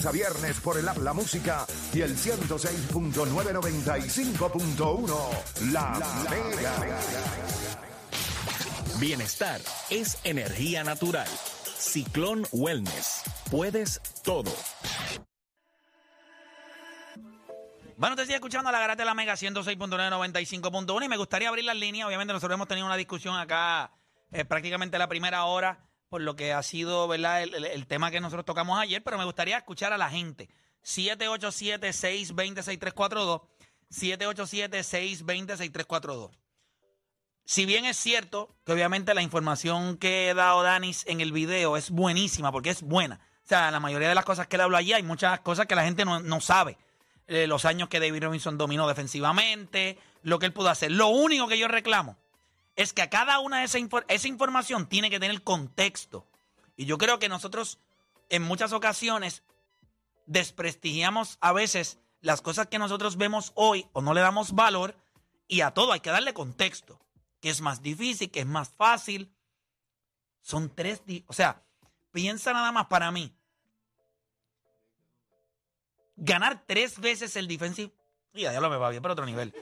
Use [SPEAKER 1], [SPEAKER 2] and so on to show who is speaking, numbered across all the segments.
[SPEAKER 1] lunes a viernes por el app La Música y el 106.995.1 La, Mega.
[SPEAKER 2] Bienestar es energía natural. Ciclón Wellness. Puedes todo.
[SPEAKER 3] Bueno, te sigue escuchando la garata de la Mega 106.995.1 y me gustaría abrir las líneas. Obviamente nosotros hemos tenido una discusión acá eh, prácticamente la primera hora por lo que ha sido ¿verdad? El, tema que nosotros tocamos ayer, pero me gustaría escuchar a la gente. 787-620-6342. 787-620-6342. Si bien es cierto que obviamente la información que ha dado Danis en el video es buenísima, porque es buena. O sea, la mayoría de las cosas que él habló allí hay muchas cosas que la gente no, no sabe. Eh, los años que David Robinson dominó defensivamente, lo que él pudo hacer. Lo único que yo reclamo es que a cada una de esa, infor- esa información tiene que tener contexto. Y yo creo que nosotros en muchas ocasiones desprestigiamos a veces las cosas que nosotros vemos hoy o no le damos valor y a todo hay que darle contexto. Que es más difícil, que es más fácil. Son tres, o sea, piensa nada más para mí. Ganar tres veces el defensive, ya, ya lo me va bien, pero otro nivel.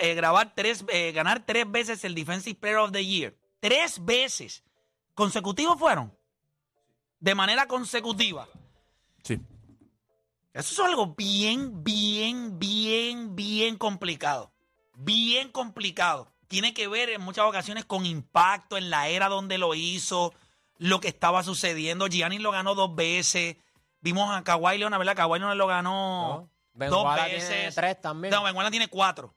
[SPEAKER 3] Eh, grabar tres, eh, ganar tres veces el Defensive Player of the Year. Tres veces. ¿Consecutivos fueron? De manera consecutiva.
[SPEAKER 4] Sí.
[SPEAKER 3] Eso es algo bien, bien, bien, bien complicado. Bien complicado. Tiene que ver en muchas ocasiones con impacto en la era donde lo hizo, lo que estaba sucediendo. Gianni lo ganó dos veces. Vimos a Kawhi Leonard, ¿verdad? Kawhi Leonard lo ganó dos veces.
[SPEAKER 5] tiene tres también.
[SPEAKER 3] No, Benguana tiene cuatro.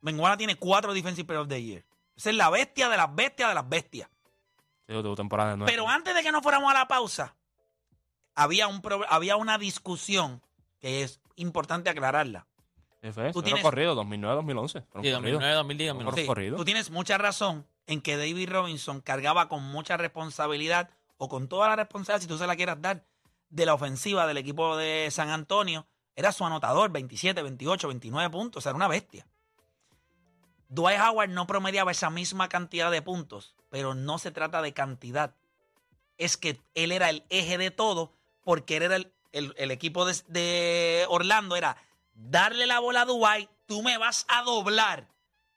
[SPEAKER 3] Benguana tiene cuatro Defensive Player of the Year. Esa es la bestia de las bestias de las bestias.
[SPEAKER 4] Sí, tuvo temporada.
[SPEAKER 3] Pero antes de que nos fuéramos a la pausa, había, un pro- había una discusión que es importante aclararla.
[SPEAKER 4] Sí, fue,
[SPEAKER 3] tú tienes-
[SPEAKER 4] corridos, 2009, 2011. fueron
[SPEAKER 6] Sí,
[SPEAKER 4] corridos.
[SPEAKER 6] 2009, 2010, 2011.
[SPEAKER 3] Sí,
[SPEAKER 4] corrido.
[SPEAKER 3] tú tienes mucha razón en que David Robinson cargaba con mucha responsabilidad o con toda la responsabilidad, si tú se la quieras dar, de la ofensiva del equipo de San Antonio. Era su anotador, 27, 28, 29 puntos, o sea, era una bestia. Dwight Howard no promediaba esa misma cantidad de puntos, pero no se trata de cantidad. Es que él era el eje de todo, porque él era el, el- equipo de, Orlando, era darle la bola a Dwight, tú me vas a doblar.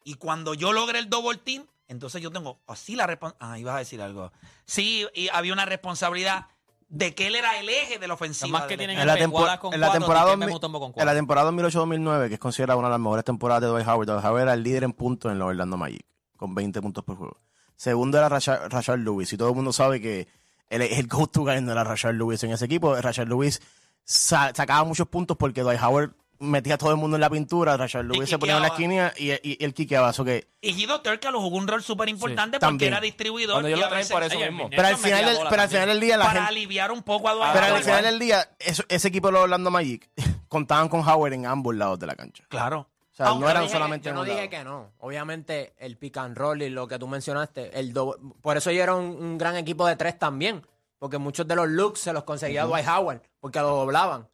[SPEAKER 3] Y cuando yo logre el double team, entonces yo tengo así la responsabilidad. Ah, ibas a decir algo. Sí, y había una responsabilidad de que él era el eje de la ofensiva.
[SPEAKER 6] Más que tienen.
[SPEAKER 4] En la,
[SPEAKER 6] con
[SPEAKER 4] en la
[SPEAKER 6] cuatro,
[SPEAKER 4] temporada
[SPEAKER 6] con
[SPEAKER 4] en la temporada 2008-2009, que es considerada una de las mejores temporadas de Dwight Howard, Dwight Howard era el líder en puntos en los Orlando Magic, con 20 puntos por juego. Segundo era Rashard, Rashard Lewis, y todo el mundo sabe que el, el go-to guy no era Rashard Lewis en ese equipo. Rashard Lewis sa- sacaba muchos puntos porque Dwight Howard metía a todo el mundo en la pintura, Rashard Lewis se ponía en la esquina y, y, y él quiqueaba. Eso que,
[SPEAKER 3] Y Guido Turca jugó un rol súper importante
[SPEAKER 4] Sí,
[SPEAKER 3] porque
[SPEAKER 4] también.
[SPEAKER 3] era distribuidor.
[SPEAKER 4] Cuando yo
[SPEAKER 3] y
[SPEAKER 4] lo
[SPEAKER 3] veces-
[SPEAKER 4] por eso mismo.
[SPEAKER 6] mi
[SPEAKER 4] Pero al, final del,
[SPEAKER 6] bola
[SPEAKER 4] pero al
[SPEAKER 6] también.
[SPEAKER 4] final del día la
[SPEAKER 3] para
[SPEAKER 4] gente...
[SPEAKER 3] aliviar un poco a Dwight
[SPEAKER 4] Pero al final del día, eso- ese equipo de los Orlando Magic contaban con Howard en ambos lados de la cancha.
[SPEAKER 3] Claro.
[SPEAKER 4] O sea,
[SPEAKER 3] Aunque
[SPEAKER 4] no eran
[SPEAKER 5] dije-
[SPEAKER 4] solamente
[SPEAKER 5] Yo no dije
[SPEAKER 4] lado.
[SPEAKER 5] que no. Obviamente, el pick and roll y lo que tú mencionaste, el do- por eso yo era un, un gran equipo de tres también. Porque muchos de los looks se los conseguía Dwight Howard, porque lo doblaban.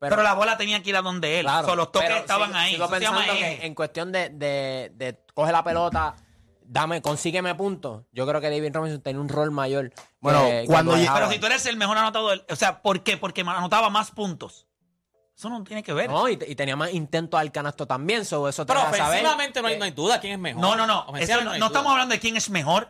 [SPEAKER 3] Pero, la bola tenía que ir a donde él.
[SPEAKER 5] Claro,
[SPEAKER 3] So, los toques
[SPEAKER 5] pero
[SPEAKER 3] estaban
[SPEAKER 5] sigo-
[SPEAKER 3] ahí.
[SPEAKER 5] sigo
[SPEAKER 3] Eso se llama
[SPEAKER 5] pensando que en cuestión de, de, de coge la pelota, dame, consígueme puntos. Yo creo que David Robinson tenía un rol mayor.
[SPEAKER 4] Bueno, cuando
[SPEAKER 3] Pero si tú eres el mejor anotador, o sea, ¿por qué? Porque anotaba más puntos. Eso no tiene que ver.
[SPEAKER 5] No, y, y tenía más intentos al canasto también. So eso te
[SPEAKER 6] Pero ofensivamente no hay,
[SPEAKER 5] que-
[SPEAKER 6] no hay duda quién es mejor.
[SPEAKER 3] No, no, no. Eso no, estamos hablando de quién es mejor.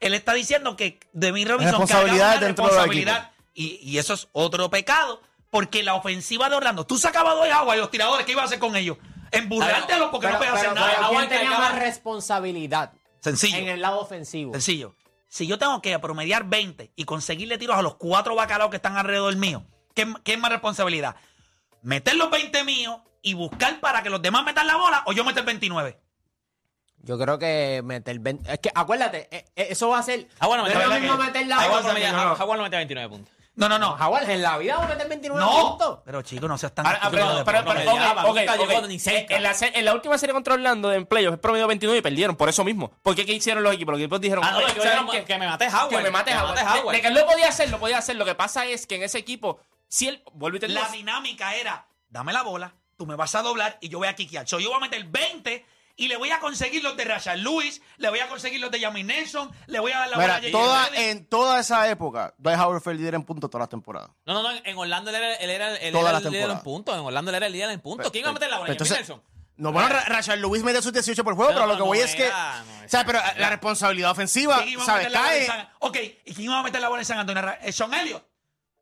[SPEAKER 3] Él está diciendo que Demi Robinson
[SPEAKER 4] Responsabilidades
[SPEAKER 3] cargaba una responsabilidad y, y eso es otro pecado porque la ofensiva de Orlando, tú sacabas dos agua y los tiradores, ¿qué ibas a hacer con ellos? Emburrártelos porque no puedes hacer
[SPEAKER 5] pero-
[SPEAKER 3] nada.
[SPEAKER 5] ¿quién tenía más responsabilidad
[SPEAKER 3] Sencillo.
[SPEAKER 5] en el lado ofensivo?
[SPEAKER 3] Sencillo. Si yo tengo que promediar 20 y conseguirle tiros a los cuatro bacalaos que están alrededor mío, ¿qué, qué es más responsabilidad? ¿Meter los 20 míos y buscar para que los demás metan la bola o yo meter 29?
[SPEAKER 5] Yo creo que meter 20. Es que acuérdate, eh, eh, eso va a ser.
[SPEAKER 6] Ah, bueno,
[SPEAKER 5] no es lo mismo
[SPEAKER 6] que-
[SPEAKER 5] meter la bola. No, no.
[SPEAKER 6] No mete 29 puntos.
[SPEAKER 3] No, no, no.
[SPEAKER 5] Howard en la vida va a meter 29
[SPEAKER 3] No.
[SPEAKER 5] puntos.
[SPEAKER 3] Pero chicos, no seas tan...
[SPEAKER 4] Ahora, ah, pero, pero, pero,
[SPEAKER 3] promedio.
[SPEAKER 6] promediaba,
[SPEAKER 4] ok, ok,
[SPEAKER 6] nunca
[SPEAKER 4] ok.
[SPEAKER 6] llegó ni cerca.
[SPEAKER 4] En la, en la última serie contra Orlando en playoffs es promedio 29 y perdieron por eso mismo. ¿Por qué? ¿Qué hicieron los equipos? Los equipos dijeron,
[SPEAKER 6] Ah, no,
[SPEAKER 4] "Oye,
[SPEAKER 6] es que
[SPEAKER 4] ¿saben
[SPEAKER 6] dijeron
[SPEAKER 4] qué?
[SPEAKER 6] que me mate Howard.
[SPEAKER 4] que me mate
[SPEAKER 6] que
[SPEAKER 4] Howard. De, de que él lo podía hacer, lo podía hacer. Lo que pasa es que en ese equipo, si él, vuelve y te digo,
[SPEAKER 3] La dinámica era, dame la bola, tú me vas a doblar y yo voy a quiquear. So, yo voy a meter 20 y le voy a conseguir los de Rashad Lewis, le voy a conseguir los de Yamin Nelson, le voy a dar la bola
[SPEAKER 4] Mira,
[SPEAKER 3] a J.J.
[SPEAKER 4] toda, en toda esa época, Dwight Howard fue el líder en puntos todas las temporadas.
[SPEAKER 6] No, no, no. En Orlando él era, él era, él era el líder en puntos. En Orlando él era el líder en puntos. ¿Quién iba a meter la bola?
[SPEAKER 4] Entonces-
[SPEAKER 6] Nelson.
[SPEAKER 4] No, bueno, Ra- Rashard Lewis metió sus 18 por juego,
[SPEAKER 6] No,
[SPEAKER 4] pero lo que
[SPEAKER 6] no
[SPEAKER 4] voy es que.
[SPEAKER 6] no,
[SPEAKER 4] o sea, pero la responsabilidad ofensiva,
[SPEAKER 3] ¿Quién iba a
[SPEAKER 4] ¿sabes?
[SPEAKER 3] meter la bola en
[SPEAKER 4] Cae.
[SPEAKER 3] San- Ok, ¿y quién iba a meter la bola en San Antonio? Eh, Sean Elliott,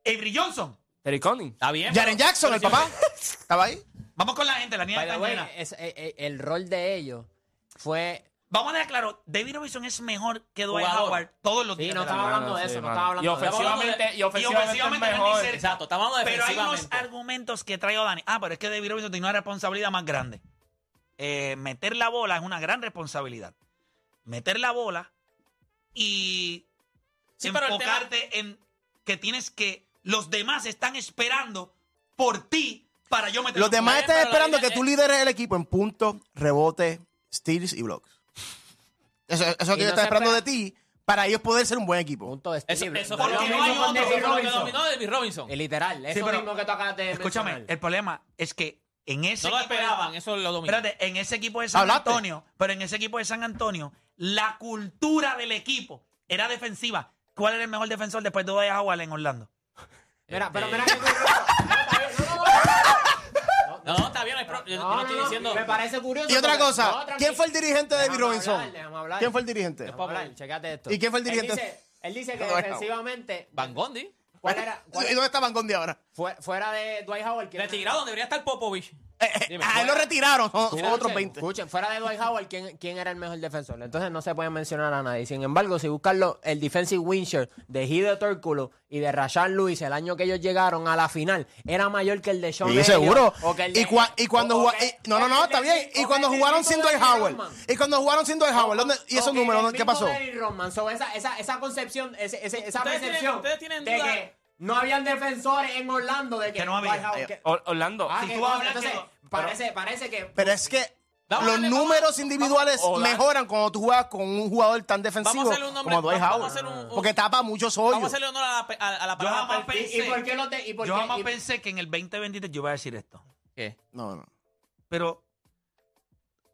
[SPEAKER 3] Avery Johnson.
[SPEAKER 7] Terry Conning.
[SPEAKER 6] Está bien.
[SPEAKER 4] Jaren
[SPEAKER 6] pero-
[SPEAKER 4] Jackson, el papá. ¿Estaba ahí?
[SPEAKER 3] Vamos con la gente, la niña
[SPEAKER 5] By the
[SPEAKER 3] está
[SPEAKER 5] way,
[SPEAKER 3] llena.
[SPEAKER 5] es- eh, eh, el rol de ellos fue.
[SPEAKER 3] Vamos a dejar claro, David Robinson es mejor que Dwight
[SPEAKER 6] Jugador.
[SPEAKER 3] Howard todos los
[SPEAKER 5] Sí,
[SPEAKER 3] días.
[SPEAKER 5] no
[SPEAKER 3] de la
[SPEAKER 5] estaba hablando de
[SPEAKER 7] sí,
[SPEAKER 5] eso, no estaba hablando
[SPEAKER 7] Y
[SPEAKER 5] de eso.
[SPEAKER 7] ofensivamente, y ofensivamente,
[SPEAKER 3] ofensivamente
[SPEAKER 7] es
[SPEAKER 3] no es ni
[SPEAKER 7] mejor.
[SPEAKER 3] cerca.
[SPEAKER 6] Exacto, estamos hablando
[SPEAKER 3] Pero hay unos
[SPEAKER 6] defensivamente.
[SPEAKER 3] argumentos que traigo Dani. Ah, pero es que David Robinson tiene una responsabilidad más grande. Eh, meter la bola es una gran responsabilidad. Meter la bola y
[SPEAKER 6] Sí, pero el
[SPEAKER 3] enfocarte en que tienes que. Los demás están esperando por ti para yo meter
[SPEAKER 4] Los
[SPEAKER 3] la
[SPEAKER 4] demás están esperando que tú
[SPEAKER 6] es-
[SPEAKER 4] lideres el equipo en puntos, rebotes, steals y blocks. Eso, eso es lo que ellos
[SPEAKER 5] no
[SPEAKER 4] están esperando de ti para ellos poder ser un buen equipo.
[SPEAKER 5] Punto de
[SPEAKER 6] Eso,
[SPEAKER 5] Steve.
[SPEAKER 6] eso fue
[SPEAKER 5] lo
[SPEAKER 6] lo que
[SPEAKER 5] mismo
[SPEAKER 6] no hay
[SPEAKER 5] con
[SPEAKER 6] otro.
[SPEAKER 5] David
[SPEAKER 6] que
[SPEAKER 5] Robinson.
[SPEAKER 6] dominó David Robinson.
[SPEAKER 5] Y literal, eso
[SPEAKER 3] pero-
[SPEAKER 5] mismo que tú acabas de
[SPEAKER 3] Escúchame,
[SPEAKER 5] mencionar.
[SPEAKER 3] el problema es que en ese
[SPEAKER 6] No lo
[SPEAKER 3] equipo de-
[SPEAKER 6] esperaban, eso lo dominó.
[SPEAKER 3] Espérate, en ese equipo de San
[SPEAKER 4] ¿Hablaste?
[SPEAKER 3] Antonio, pero en ese equipo de San Antonio, la cultura del equipo era defensiva. ¿Cuál era el mejor defensor después de Dwight Howard en Orlando?
[SPEAKER 5] Mira, pero
[SPEAKER 6] Este-
[SPEAKER 5] mira que. No, está bien, no, no, no.
[SPEAKER 6] Está bien. no Yo, yo
[SPEAKER 5] No,
[SPEAKER 6] no estoy diciendo.
[SPEAKER 5] Me parece curioso.
[SPEAKER 4] Y otra
[SPEAKER 5] porque-
[SPEAKER 4] cosa, ¿quién fue el dirigente de David
[SPEAKER 5] Déjame
[SPEAKER 4] Robinson?
[SPEAKER 5] hablar, déjame hablar.
[SPEAKER 4] ¿Quién fue el dirigente?
[SPEAKER 5] Déjame hablar, checate esto.
[SPEAKER 4] ¿Y quién fue el
[SPEAKER 5] Él
[SPEAKER 4] dirigente?
[SPEAKER 5] dice, él dice que defensivamente.
[SPEAKER 6] Van Gondi.
[SPEAKER 5] ¿Cuál era? cuál-
[SPEAKER 4] ¿Y dónde está Van Gondi ahora?
[SPEAKER 5] fue- fuera de Dwight Howard. ¿quién era?
[SPEAKER 6] Retirado donde debería estar Popovich.
[SPEAKER 4] Eh, eh,
[SPEAKER 6] Dime,
[SPEAKER 4] a él lo retiraron, son,
[SPEAKER 5] Escuchen,
[SPEAKER 4] otros 20.
[SPEAKER 5] Escuchen, fuera de Dwight Howard, ¿quién, quién era el mejor defensor? Entonces no se puede mencionar a nadie. Sin embargo, si buscan lo- el defensive win share de Hideo Tórculo y de Rashad Lewis el año que ellos llegaron a la final, era mayor que el de Sean
[SPEAKER 4] Sí,
[SPEAKER 5] Elliott
[SPEAKER 4] seguro.
[SPEAKER 5] o que el de-
[SPEAKER 4] Y, cua- y cuando jugaron. No, no, no, está bien. Y cuando jugaron sin Dwight Howard. Y cuando jugaron sin Dwight Howard. ¿dónde- ¿Y esos números? ¿Qué pasó?
[SPEAKER 5] So, esa, esa, esa concepción, ese- ese- esa
[SPEAKER 6] Ustedes tienen-
[SPEAKER 5] percepción
[SPEAKER 6] ustedes tienen
[SPEAKER 5] de
[SPEAKER 6] duda-
[SPEAKER 5] que no habían defensores en Orlando de que,
[SPEAKER 3] Que no había.
[SPEAKER 5] Que-
[SPEAKER 7] Or- Orlando.
[SPEAKER 5] Ah,
[SPEAKER 3] Si
[SPEAKER 5] que
[SPEAKER 3] tú hablas
[SPEAKER 5] entonces,
[SPEAKER 3] que no-
[SPEAKER 5] parece, parece que
[SPEAKER 4] Pero es que
[SPEAKER 6] Vamos a
[SPEAKER 4] los
[SPEAKER 6] darle- vamos a-
[SPEAKER 4] números individuales
[SPEAKER 7] vamos a-
[SPEAKER 4] mejoran cuando tú juegas con un jugador tan defensivo
[SPEAKER 6] Vamos a hacerle un nombre-
[SPEAKER 4] como Dwight
[SPEAKER 6] vamos a
[SPEAKER 4] Howard.
[SPEAKER 6] hacer un- un-
[SPEAKER 4] Porque tapa muchos
[SPEAKER 6] Vamos a
[SPEAKER 4] hoyos.
[SPEAKER 6] hacerle honor a la, a, a la
[SPEAKER 3] Yo
[SPEAKER 6] palabra.
[SPEAKER 3] jamás
[SPEAKER 6] perfil.
[SPEAKER 5] ¿Y, y por qué no te.? Y por
[SPEAKER 3] Yo
[SPEAKER 5] qué-
[SPEAKER 3] jamás
[SPEAKER 5] y-
[SPEAKER 3] pensé que en el 2023 yo iba a decir esto.
[SPEAKER 6] ¿Qué?
[SPEAKER 4] No, no.
[SPEAKER 3] Pero,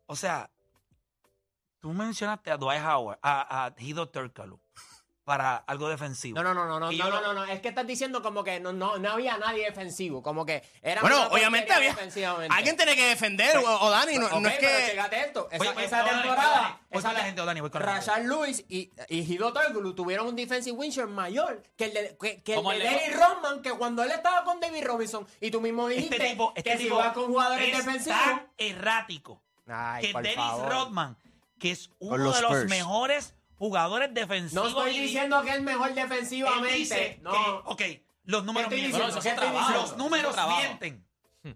[SPEAKER 3] o sea, tú mencionaste a Dwight Howard, a, a Hideo Turkoglu, para algo defensivo.
[SPEAKER 5] No, no, no, no, no, no, no,
[SPEAKER 3] lo-
[SPEAKER 5] no, no, es que estás diciendo como que no, no, no había nadie defensivo, como que era
[SPEAKER 4] Bueno, obviamente había. Alguien tiene que defender, o, o Dani. No,
[SPEAKER 5] Ok,
[SPEAKER 4] no es
[SPEAKER 5] pero
[SPEAKER 4] que.
[SPEAKER 5] esto, esa,
[SPEAKER 3] Oye,
[SPEAKER 5] esa
[SPEAKER 3] Dani,
[SPEAKER 5] temporada,
[SPEAKER 3] Dani, voy
[SPEAKER 5] esa
[SPEAKER 3] la
[SPEAKER 5] te- gente,
[SPEAKER 3] Dani, voy con la
[SPEAKER 5] Rashad Lewis y, y Hideo Turkoglu tuvieron un defensive win share mayor que el de, que, que el
[SPEAKER 6] Como
[SPEAKER 5] de
[SPEAKER 6] el de-
[SPEAKER 5] Dennis Rodman, que cuando él estaba con David Robinson, y tú mismo dijiste
[SPEAKER 3] Este tipo, este
[SPEAKER 5] que si
[SPEAKER 3] tipo
[SPEAKER 5] vas con jugadores
[SPEAKER 3] es
[SPEAKER 5] defensivos...
[SPEAKER 3] tan errático
[SPEAKER 5] Ay,
[SPEAKER 3] que Dennis
[SPEAKER 5] favor.
[SPEAKER 3] Rodman, que es uno
[SPEAKER 4] los
[SPEAKER 3] de los
[SPEAKER 4] Spurs.
[SPEAKER 3] mejores jugadores
[SPEAKER 5] No
[SPEAKER 3] defensivos.
[SPEAKER 5] estoy
[SPEAKER 3] y-
[SPEAKER 5] diciendo que es mejor
[SPEAKER 3] él
[SPEAKER 5] defensivamente,
[SPEAKER 3] dice
[SPEAKER 5] no.
[SPEAKER 3] que, ok, los números
[SPEAKER 5] estoy
[SPEAKER 3] mienten.
[SPEAKER 5] estoy
[SPEAKER 6] trabajo.
[SPEAKER 3] Los números mienten.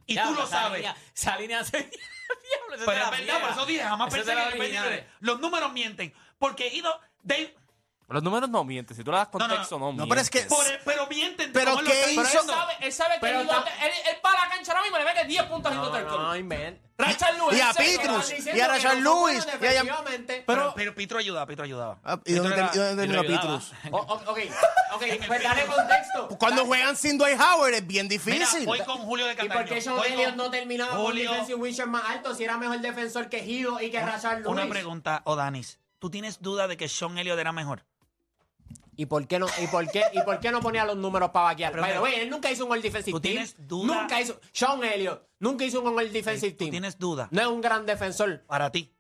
[SPEAKER 3] Y
[SPEAKER 6] Diablo,
[SPEAKER 3] tú lo sabes.
[SPEAKER 6] línea- Esa línea se...
[SPEAKER 3] Pero es verdad, por eso dije, jamás pensé que
[SPEAKER 6] la
[SPEAKER 3] en el
[SPEAKER 6] original.
[SPEAKER 3] 23. Los números mienten. Porque Ido, Dave,
[SPEAKER 7] Los números no mienten. Si tú le das
[SPEAKER 3] no, no.
[SPEAKER 7] contexto, no,
[SPEAKER 4] No, pero es que-
[SPEAKER 7] mienten.
[SPEAKER 3] por- pero mienten.
[SPEAKER 4] Pero ¿qué
[SPEAKER 3] está
[SPEAKER 4] hizo?
[SPEAKER 7] Él sabe, él sabe que
[SPEAKER 5] Pero
[SPEAKER 7] él,
[SPEAKER 5] ta-
[SPEAKER 7] él, él para la cancha ahora mismo le mete 10 puntos
[SPEAKER 5] No,
[SPEAKER 7] Turkoglu.
[SPEAKER 5] no, invent.
[SPEAKER 7] Rashad Lewis.
[SPEAKER 4] Y a
[SPEAKER 7] en
[SPEAKER 4] Petrus. y a
[SPEAKER 5] que no son
[SPEAKER 4] Lewis, y a-
[SPEAKER 5] defensivamente.
[SPEAKER 3] Pero, pero Pitro ayudaba, Pitro ayudaba.
[SPEAKER 4] Ah, ¿Y dónde, y terminó. Petrus?
[SPEAKER 5] Ok, ok, pues dale contexto.
[SPEAKER 4] Cuando juegan sin Dwight Howard es bien
[SPEAKER 3] Mira,
[SPEAKER 4] difícil.
[SPEAKER 3] voy con Julio de
[SPEAKER 5] ¿Y
[SPEAKER 3] Cataño.
[SPEAKER 5] por qué Sean
[SPEAKER 3] Voy
[SPEAKER 5] Elliott no terminaba con defensive win share más alto si era mejor defensor que Hido y que Rashad Lewis?
[SPEAKER 3] Una pregunta, Odanis. ¿Tú tienes duda de que Sean Elliott era mejor?
[SPEAKER 5] ¿Y por qué no, y por qué, y por qué no ponía los números para vaquear?
[SPEAKER 3] Pero, pero,
[SPEAKER 5] él nunca hizo un All Defensive
[SPEAKER 3] ¿tú
[SPEAKER 5] Team.
[SPEAKER 3] tienes duda?
[SPEAKER 5] Nunca hizo. Sean Elliott nunca hizo un All Defensive
[SPEAKER 3] ¿Tú
[SPEAKER 5] Team.
[SPEAKER 3] tienes duda?
[SPEAKER 5] No es un gran defensor.
[SPEAKER 3] Para ti.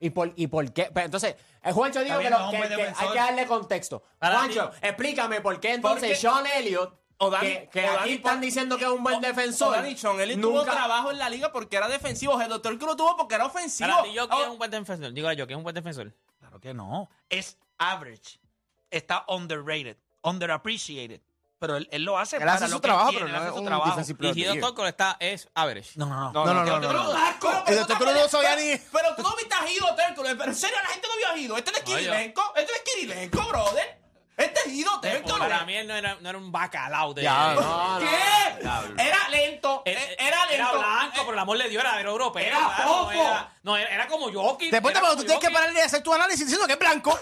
[SPEAKER 5] ¿Y por, ¿Y por qué? Pero entonces, el Juancho dijo que,
[SPEAKER 3] bien,
[SPEAKER 5] lo-
[SPEAKER 3] no,
[SPEAKER 5] que-
[SPEAKER 3] hombre
[SPEAKER 5] que
[SPEAKER 3] defensor.
[SPEAKER 5] hay que darle contexto.
[SPEAKER 6] Para
[SPEAKER 5] Juancho,
[SPEAKER 6] ti.
[SPEAKER 5] explícame por qué entonces
[SPEAKER 7] Porque-
[SPEAKER 5] Sean Elliott,
[SPEAKER 7] O Dani-
[SPEAKER 5] que, que
[SPEAKER 7] o
[SPEAKER 5] aquí
[SPEAKER 7] Dani-
[SPEAKER 5] están diciendo que es un buen defensor.
[SPEAKER 7] O Dani Sean, él tuvo
[SPEAKER 5] nunca-
[SPEAKER 7] trabajo en la liga porque era defensivo. El doctor que lo tuvo porque era ofensivo.
[SPEAKER 6] Para ti, yo que
[SPEAKER 7] Oh,
[SPEAKER 6] es un buen defensor. Digo yo que es un buen defensor.
[SPEAKER 3] Claro que no. Es average. Está underrated. Underappreciated. Pero él, él lo hace
[SPEAKER 4] Él
[SPEAKER 3] para
[SPEAKER 4] hace
[SPEAKER 3] lo
[SPEAKER 4] su
[SPEAKER 3] que
[SPEAKER 4] trabajo,
[SPEAKER 3] tiene,
[SPEAKER 4] pero
[SPEAKER 3] él
[SPEAKER 4] no
[SPEAKER 3] hace
[SPEAKER 4] es
[SPEAKER 3] su
[SPEAKER 4] un
[SPEAKER 3] trabajo.
[SPEAKER 4] defensive player
[SPEAKER 6] Y
[SPEAKER 4] of the year.
[SPEAKER 6] Está, es average.
[SPEAKER 3] No, no, no.
[SPEAKER 4] No, no, no, no,
[SPEAKER 7] Pero-
[SPEAKER 4] no.
[SPEAKER 7] pero-
[SPEAKER 4] El doctor Cruz no sabía ni.
[SPEAKER 7] Pero tú no viste a Hido Térculo. Pero en serio, la gente no vio a Hido. Este no es. Kirilenko. Este no es Kirilenko, brother. Este es Hido Térculo.
[SPEAKER 6] Para mí él no era, no era un bacalao de...
[SPEAKER 4] Ya,
[SPEAKER 6] de-
[SPEAKER 5] No, no.
[SPEAKER 7] ¿Qué?
[SPEAKER 6] Diablo.
[SPEAKER 7] Era lento.
[SPEAKER 6] Era,
[SPEAKER 7] eh, Era lento.
[SPEAKER 6] Era blanco, pero el amor le dio, era, era europeo.
[SPEAKER 7] Era
[SPEAKER 6] claro,
[SPEAKER 7] fofo.
[SPEAKER 6] No, era, no, era, era como Jokic.
[SPEAKER 4] Después
[SPEAKER 6] era
[SPEAKER 4] te,
[SPEAKER 6] como
[SPEAKER 4] tú tienes que
[SPEAKER 6] Jokic.
[SPEAKER 4] parar de hacer tu análisis diciendo que es blanco.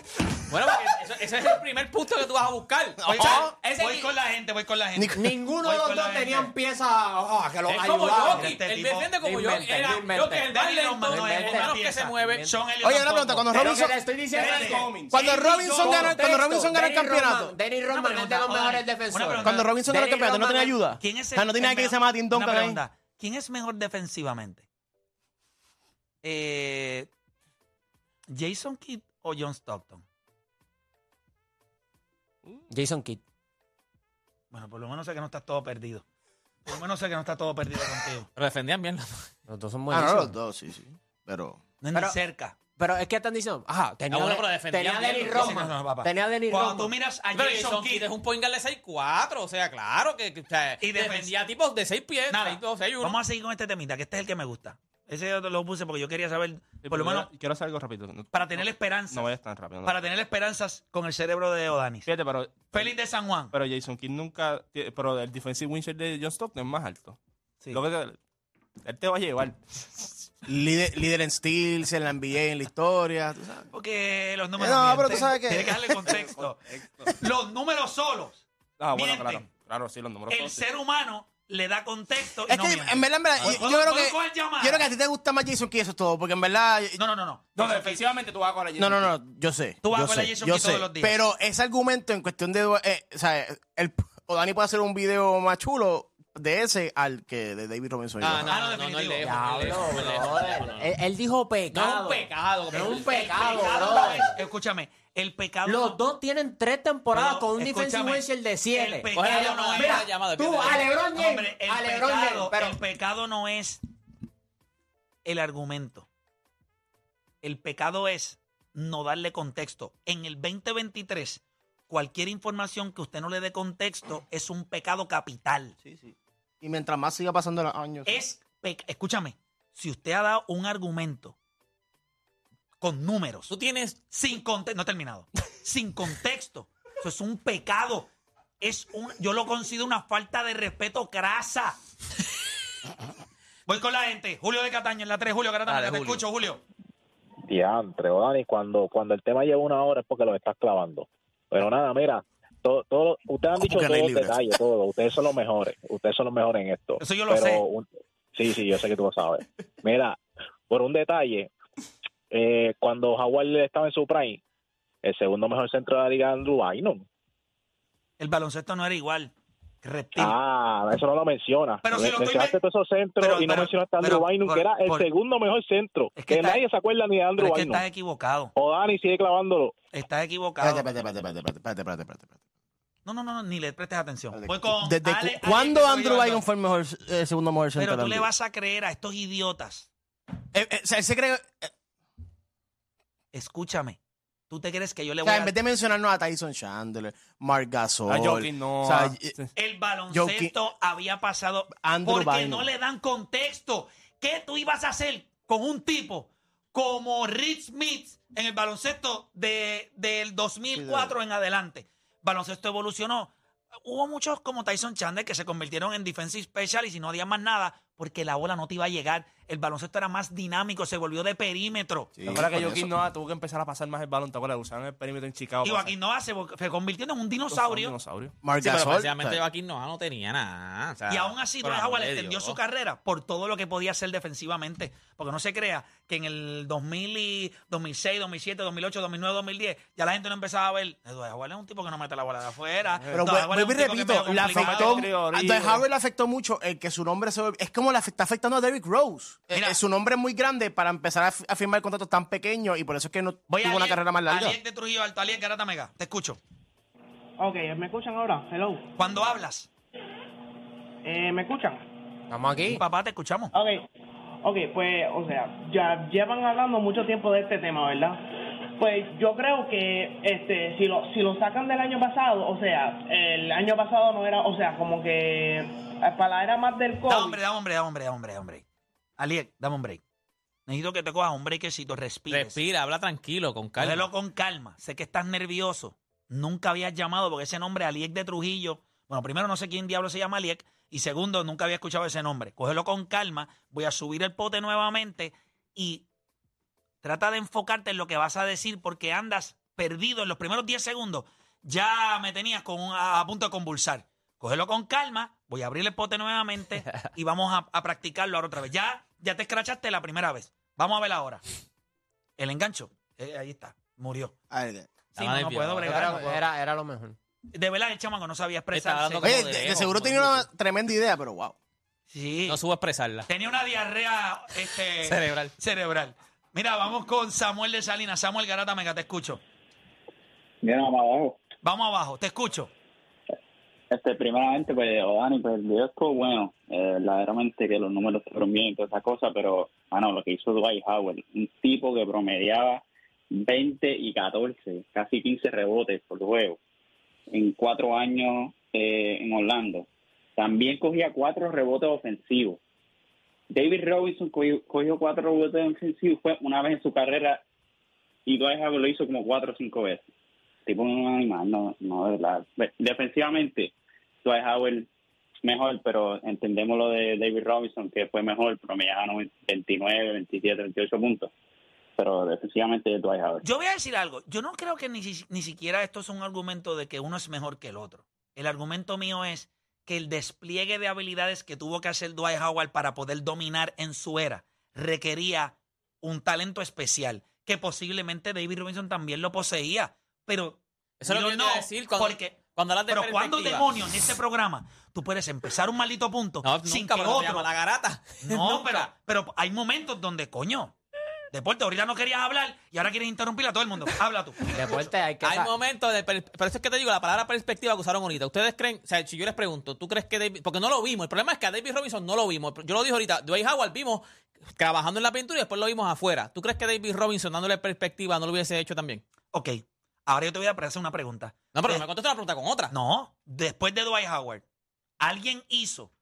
[SPEAKER 6] Bueno, porque ese es el primer punto que tú vas a buscar.
[SPEAKER 3] Voy,
[SPEAKER 6] ese
[SPEAKER 3] voy con la gente, voy con la gente.
[SPEAKER 5] Ninguno de los
[SPEAKER 3] con
[SPEAKER 5] dos tenían piezas ah, que los
[SPEAKER 6] Es como. Yoki.
[SPEAKER 3] Este
[SPEAKER 6] Él
[SPEAKER 3] tipo-
[SPEAKER 6] defiende como Era. Yoki, el más lento,
[SPEAKER 3] no es
[SPEAKER 6] menos que
[SPEAKER 3] pieza.
[SPEAKER 6] se mueve.
[SPEAKER 3] Elliott
[SPEAKER 4] Oye, una pregunta, cuando Robinson,
[SPEAKER 5] estoy diciendo
[SPEAKER 4] cuando Robinson gana, cuando Robinson gana el campeonato,
[SPEAKER 5] Dennis Rodman es de los mejores defensores.
[SPEAKER 4] Cuando Robinson gana el campeonato, ¿no tiene ayuda?
[SPEAKER 3] ¿Quién es
[SPEAKER 4] O sea, no tiene nadie que se llama Tim Duncan ahí.
[SPEAKER 3] ¿Quién es mejor defensivamente? Eh, ¿Jason Kidd o John Stockton?
[SPEAKER 5] Jason Kidd.
[SPEAKER 3] Bueno, por lo menos sé que no estás todo perdido. Por lo menos sé que no está todo perdido contigo.
[SPEAKER 6] Pero defendían bien.
[SPEAKER 5] Los dos son
[SPEAKER 4] Ah,
[SPEAKER 5] buenísimos.
[SPEAKER 4] no, los dos, sí, sí. Pero.
[SPEAKER 3] No es
[SPEAKER 5] Pero-
[SPEAKER 3] ni cerca.
[SPEAKER 5] Pero es que están diciendo, ajá, tenía,
[SPEAKER 6] Ah, bueno, pero defendían
[SPEAKER 5] tenía a
[SPEAKER 6] bien
[SPEAKER 5] Dennis
[SPEAKER 6] los dos.
[SPEAKER 5] Rodman.
[SPEAKER 3] No, no, papá.
[SPEAKER 5] tenía a
[SPEAKER 3] Cuando tú miras a
[SPEAKER 6] Pero
[SPEAKER 3] Jason
[SPEAKER 6] Jason
[SPEAKER 3] Kidd,
[SPEAKER 6] es un point guard de 6'4", o sea, claro que, que, o sea,
[SPEAKER 3] Y defen-
[SPEAKER 6] defendía tipos de 6 pies,
[SPEAKER 3] Nada,
[SPEAKER 6] 6'2", 6'1".
[SPEAKER 3] vamos a seguir con este temita, que este es el que me gusta. Ese yo lo puse porque yo quería saber, por lo menos,
[SPEAKER 8] Quiero hacer algo rápido. No-
[SPEAKER 3] para tener esperanzas.
[SPEAKER 8] No vayas tan rápido. no.
[SPEAKER 3] para tener esperanzas con el cerebro de Odanis.
[SPEAKER 8] Fíjate, pero,
[SPEAKER 3] Félix de San Juan.
[SPEAKER 8] pero Jason Kidd nunca. tie- Pero el defensive win share de John Stockton es más alto.
[SPEAKER 3] Sí.
[SPEAKER 8] Lo que te- él te va a llevar.
[SPEAKER 4] Líder, líder en steals, en la NBA, en la historia. tú sabes.
[SPEAKER 3] Porque los números.
[SPEAKER 4] No, pero tú sabes que-
[SPEAKER 3] Tienes que darle contexto. los números solos.
[SPEAKER 8] Ah, bueno,
[SPEAKER 3] Mienten.
[SPEAKER 8] claro. Claro, sí, los números
[SPEAKER 3] El
[SPEAKER 8] son,
[SPEAKER 3] ser humano le da contexto. Y
[SPEAKER 4] Es
[SPEAKER 3] no
[SPEAKER 4] que,
[SPEAKER 3] miente.
[SPEAKER 4] en verdad, en verdad, yo,
[SPEAKER 3] ¿Puedo-
[SPEAKER 4] yo creo
[SPEAKER 3] puedo
[SPEAKER 4] que.
[SPEAKER 3] coger llamada?
[SPEAKER 4] Yo creo que a ti te gusta más Jason Kidd, eso es todo. Porque en verdad.
[SPEAKER 3] No, no, no, no.
[SPEAKER 8] No,
[SPEAKER 3] Jason
[SPEAKER 8] defensivamente tú vas a con la
[SPEAKER 4] No, no, no, yo sé.
[SPEAKER 3] Tú vas
[SPEAKER 4] yo
[SPEAKER 3] con la
[SPEAKER 4] sé,
[SPEAKER 3] Jason
[SPEAKER 4] yo
[SPEAKER 3] Kidd todos
[SPEAKER 4] sé,
[SPEAKER 3] los días.
[SPEAKER 4] Pero ese argumento en cuestión de. eh, o sea, el, Dani puede hacer un video más chulo de ese al que de David Robinson. y
[SPEAKER 6] Ah,
[SPEAKER 4] yo.
[SPEAKER 6] no,
[SPEAKER 3] Ah,
[SPEAKER 6] no,
[SPEAKER 3] no,
[SPEAKER 6] no, no, lejos, no, lejos, no, lejos, no, no, no.
[SPEAKER 5] Él, él dijo
[SPEAKER 6] No
[SPEAKER 5] pecado.
[SPEAKER 6] es un pecado.
[SPEAKER 5] No es un pecado,
[SPEAKER 3] pecado
[SPEAKER 5] bro.
[SPEAKER 3] no es- Escúchame, el pecado.
[SPEAKER 5] Los
[SPEAKER 3] no-
[SPEAKER 5] dos tienen tres temporadas
[SPEAKER 3] Pero,
[SPEAKER 5] con un defensive de 7.
[SPEAKER 3] el pecado
[SPEAKER 6] la
[SPEAKER 3] no es-
[SPEAKER 5] Tú,
[SPEAKER 6] pierde.
[SPEAKER 5] a LeBron James,
[SPEAKER 3] Hombre, el
[SPEAKER 5] a LeBron
[SPEAKER 3] pecado,
[SPEAKER 5] James, pero
[SPEAKER 3] el pecado no es el argumento. El pecado es no darle contexto. En el 2023, cualquier información que usted no le dé contexto es un pecado capital.
[SPEAKER 4] Sí, sí. Y mientras más siga pasando los años.
[SPEAKER 3] Es, escúchame, si usted ha dado un argumento con números,
[SPEAKER 6] Tú tienes
[SPEAKER 3] sin contexto, no he terminado, sin contexto, eso es un pecado. Es un, yo lo considero una falta de respeto crasa. Voy con la gente. Julio de Cataño en la 3. Julio Cataño,
[SPEAKER 6] Dale,
[SPEAKER 3] te
[SPEAKER 6] Julio.
[SPEAKER 3] escucho, Julio.
[SPEAKER 9] Diantre, Dani, cuando, cuando el tema lleva una hora es porque lo estás clavando. Pero nada, mira, todo, todo, ustedes han dicho todos los detalles, todo. Ustedes son los mejores. Ustedes son los mejores en esto.
[SPEAKER 3] Eso yo lo
[SPEAKER 9] Pero
[SPEAKER 3] sé.
[SPEAKER 9] un- sí, sí, yo sé que tú lo sabes. Mira, por un detalle, eh, cuando Jaguar estaba en su prime, el segundo mejor centro de la liga, Andrew Bynum.
[SPEAKER 3] El baloncesto no era igual. Reptil.
[SPEAKER 9] Ah, eso no lo menciona.
[SPEAKER 3] Pero si lo
[SPEAKER 9] mencionaste
[SPEAKER 3] men-
[SPEAKER 9] todos esos centros
[SPEAKER 3] pero-
[SPEAKER 9] y no
[SPEAKER 3] pero-
[SPEAKER 9] mencionaste a Andrew
[SPEAKER 3] pero-
[SPEAKER 9] Bynum,
[SPEAKER 3] por-
[SPEAKER 9] que era el
[SPEAKER 3] por-
[SPEAKER 9] segundo mejor centro.
[SPEAKER 3] Es que
[SPEAKER 9] que
[SPEAKER 3] está-
[SPEAKER 9] nadie se acuerda ni de Andrew
[SPEAKER 3] es que
[SPEAKER 9] Bynum.
[SPEAKER 3] estás equivocado.
[SPEAKER 9] O Dani sigue clavándolo.
[SPEAKER 3] Estás equivocado.
[SPEAKER 4] Espérate, espérate, espérate, espérate, espérate, espérate, espérate, espérate.
[SPEAKER 3] No, no, no, no, ni le prestes atención. Voy con
[SPEAKER 4] ¿Desde
[SPEAKER 3] Ale-
[SPEAKER 4] cu-
[SPEAKER 3] Ale
[SPEAKER 4] cuándo
[SPEAKER 3] de
[SPEAKER 4] Andrew Bynum fue el mejor, eh, segundo mejor centro
[SPEAKER 3] Pero
[SPEAKER 4] de la
[SPEAKER 3] tú le vas a creer a estos idiotas.
[SPEAKER 4] Eh, eh, o sea, él se cree.
[SPEAKER 3] Escúchame. ¿Tú te crees que yo le
[SPEAKER 4] o
[SPEAKER 3] voy
[SPEAKER 4] sea,
[SPEAKER 3] a...
[SPEAKER 4] en vez de mencionarnos a Tyson Chandler, Mark Gasol.
[SPEAKER 8] A Jokic no.
[SPEAKER 4] o sea,
[SPEAKER 8] ah.
[SPEAKER 3] El baloncesto había pasado
[SPEAKER 4] Andrew
[SPEAKER 3] porque
[SPEAKER 4] Bynum.
[SPEAKER 3] no le dan contexto. ¿Qué tú ibas a hacer con un tipo como Rich Smith en el baloncesto de, del 2004 en adelante? Baloncesto evolucionó. Hubo muchos como Tyson Chandler que se convirtieron en defensive specialist y no hacían más nada porque la bola no te iba a llegar. El baloncesto era más dinámico, se volvió de perímetro.
[SPEAKER 4] sí,
[SPEAKER 8] ¿Te acuerdas que Joaquín. Noah tuvo que empezar a pasar más el balón? ¿Te acuerdas? Usaban el perímetro en Chicago.
[SPEAKER 3] Y Joaquín Noah se, se convirtió en un dinosaurio.
[SPEAKER 8] dinosaurio.
[SPEAKER 4] Mark
[SPEAKER 6] Sí, pero
[SPEAKER 4] Gasol.
[SPEAKER 6] precisamente
[SPEAKER 4] o sea,
[SPEAKER 6] Joaquín Noah no tenía nada. o sea,
[SPEAKER 3] Y aún así, Howard
[SPEAKER 6] de
[SPEAKER 3] extendió su carrera por todo lo que podía hacer defensivamente. Porque no se crea que en el 2000 y 2006, 2007, 2008, 2009, 2010, ya la gente no empezaba a ver. Dwight Howard es un tipo que no mete la bola de afuera.
[SPEAKER 4] Pero vuelvo y
[SPEAKER 3] un
[SPEAKER 4] repito, le afectó, a Howard le afectó mucho el que su nombre se es como le está afectando a Derrick Rose. Eh,
[SPEAKER 3] Mira.
[SPEAKER 4] eh, su nombre es muy grande para empezar a, a firmar contratos tan pequeños y por eso es que no
[SPEAKER 3] Voy a
[SPEAKER 4] tuvo una
[SPEAKER 3] Aliet-
[SPEAKER 4] carrera más larga.
[SPEAKER 3] Aliet de Trujillo Alto, Aliet Garata Mega. Te escucho.
[SPEAKER 10] Ok, ¿me escuchan ahora? Hello.
[SPEAKER 3] Cuando hablas,
[SPEAKER 10] Eh, ¿Me escuchan?
[SPEAKER 5] Estamos aquí.
[SPEAKER 3] papá, te escuchamos.
[SPEAKER 10] Ok. Ok, pues, o sea, ya llevan hablando mucho tiempo de este tema, ¿verdad? Pues yo creo que este si lo si lo sacan del año pasado, o sea, el año pasado no era, o sea, como que eh, para la era más del
[SPEAKER 3] Da
[SPEAKER 10] COVID.
[SPEAKER 3] hombre, da hombre, da hombre, da hombre, da hombre. Aliet, dame un break. Necesito que te cojas un breakcito, respires.
[SPEAKER 6] Respira, habla tranquilo, con calma.
[SPEAKER 3] Cógelo con calma. Sé que estás nervioso. Nunca habías llamado porque ese nombre, Aliek de Trujillo. Bueno, primero no sé quién diablo se llama Aliek. Y segundo, nunca había escuchado ese nombre. Cógelo con calma. Voy a subir el pote nuevamente y trata de enfocarte en lo que vas a decir porque andas perdido en los primeros 10 segundos, ya me tenías con a, a punto de convulsar. Cógelo con calma, voy a abrir el pote nuevamente y vamos a, a practicarlo ahora otra vez. Ya, ya te escrachaste la primera vez. Vamos a ver ahora. El engancho, eh, ahí está, murió. Sí, no, no puedo bregar. no
[SPEAKER 5] Era,
[SPEAKER 3] puedo.
[SPEAKER 5] era, era lo mejor.
[SPEAKER 3] De verdad, el chamaco no sabía expresarse.
[SPEAKER 4] Oye, de,
[SPEAKER 6] de
[SPEAKER 4] de
[SPEAKER 6] lejos,
[SPEAKER 4] seguro tenía una tremenda idea, pero wow.
[SPEAKER 3] Sí.
[SPEAKER 6] No supo expresarla.
[SPEAKER 3] Tenía una diarrea este,
[SPEAKER 6] Cerebral.
[SPEAKER 3] cerebral. Mira, vamos con Samuel de Salinas. Samuel Garata Mega, te escucho.
[SPEAKER 11] Mira, más abajo.
[SPEAKER 3] Vamos abajo, te escucho.
[SPEAKER 11] Este, primeramente, pues, Odani, pues el video bueno. Eh, que los números fueron bien y toda esa cosa, pero, lo que hizo Dwight Howard, un tipo que promediaba 20 y 14, casi 15 rebotes por juego, en cuatro años eh, en Orlando. También cogía cuatro rebotes ofensivos. David Robinson cogió, cuatro rebotes ofensivos, fue una vez en su carrera, y Dwight Howard lo hizo como cuatro o cinco veces. Tipo un animal, no, no, de verdad. Defensivamente, Dwight Howard mejor, pero entendemos lo de David Robinson, que fue mejor, promediaba 29, 27, 28 puntos. Pero defensivamente Dwight Howard.
[SPEAKER 3] Yo voy a decir algo. Yo no creo que ni, ni siquiera esto es un argumento de que uno es mejor que el otro. El argumento mío es que el despliegue de habilidades que tuvo que hacer Dwight Howard para poder dominar en su era requería un talento especial que posiblemente David Robinson también lo poseía. Pero
[SPEAKER 6] Eso es lo que a decir cuando,
[SPEAKER 3] porque
[SPEAKER 6] cuando hablas de
[SPEAKER 3] pero cuando
[SPEAKER 6] perspectiva.
[SPEAKER 3] demonios en este programa tú puedes empezar un maldito punto
[SPEAKER 6] No,
[SPEAKER 3] sin
[SPEAKER 6] nunca,
[SPEAKER 3] que
[SPEAKER 6] pero
[SPEAKER 3] otro
[SPEAKER 6] llama la garata.
[SPEAKER 3] no,
[SPEAKER 6] Nunca.
[SPEAKER 3] pero, pero hay momentos donde, coño, deporte, ahorita no querías hablar y ahora quieres interrumpir a todo el mundo. Habla tú.
[SPEAKER 5] Deporte hay que...
[SPEAKER 6] Hay
[SPEAKER 5] sa-
[SPEAKER 6] momentos de per- por eso es que te digo la palabra perspectiva que usaron ahorita. Ustedes creen, o sea, si yo les pregunto, ¿tú crees que David, porque no lo vimos, el problema es que a David Robinson no lo vimos. Yo lo dije ahorita, Dwight Howard vimos trabajando en la pintura y después lo vimos afuera. ¿Tú crees que David Robinson dándole perspectiva no lo hubiese hecho también?
[SPEAKER 3] Ok, ahora yo te voy a hacer una pregunta.
[SPEAKER 6] No, pero
[SPEAKER 3] Eh,
[SPEAKER 6] me contesta una pregunta con otra.
[SPEAKER 3] No, después de Dwight Howard, ¿alguien hizo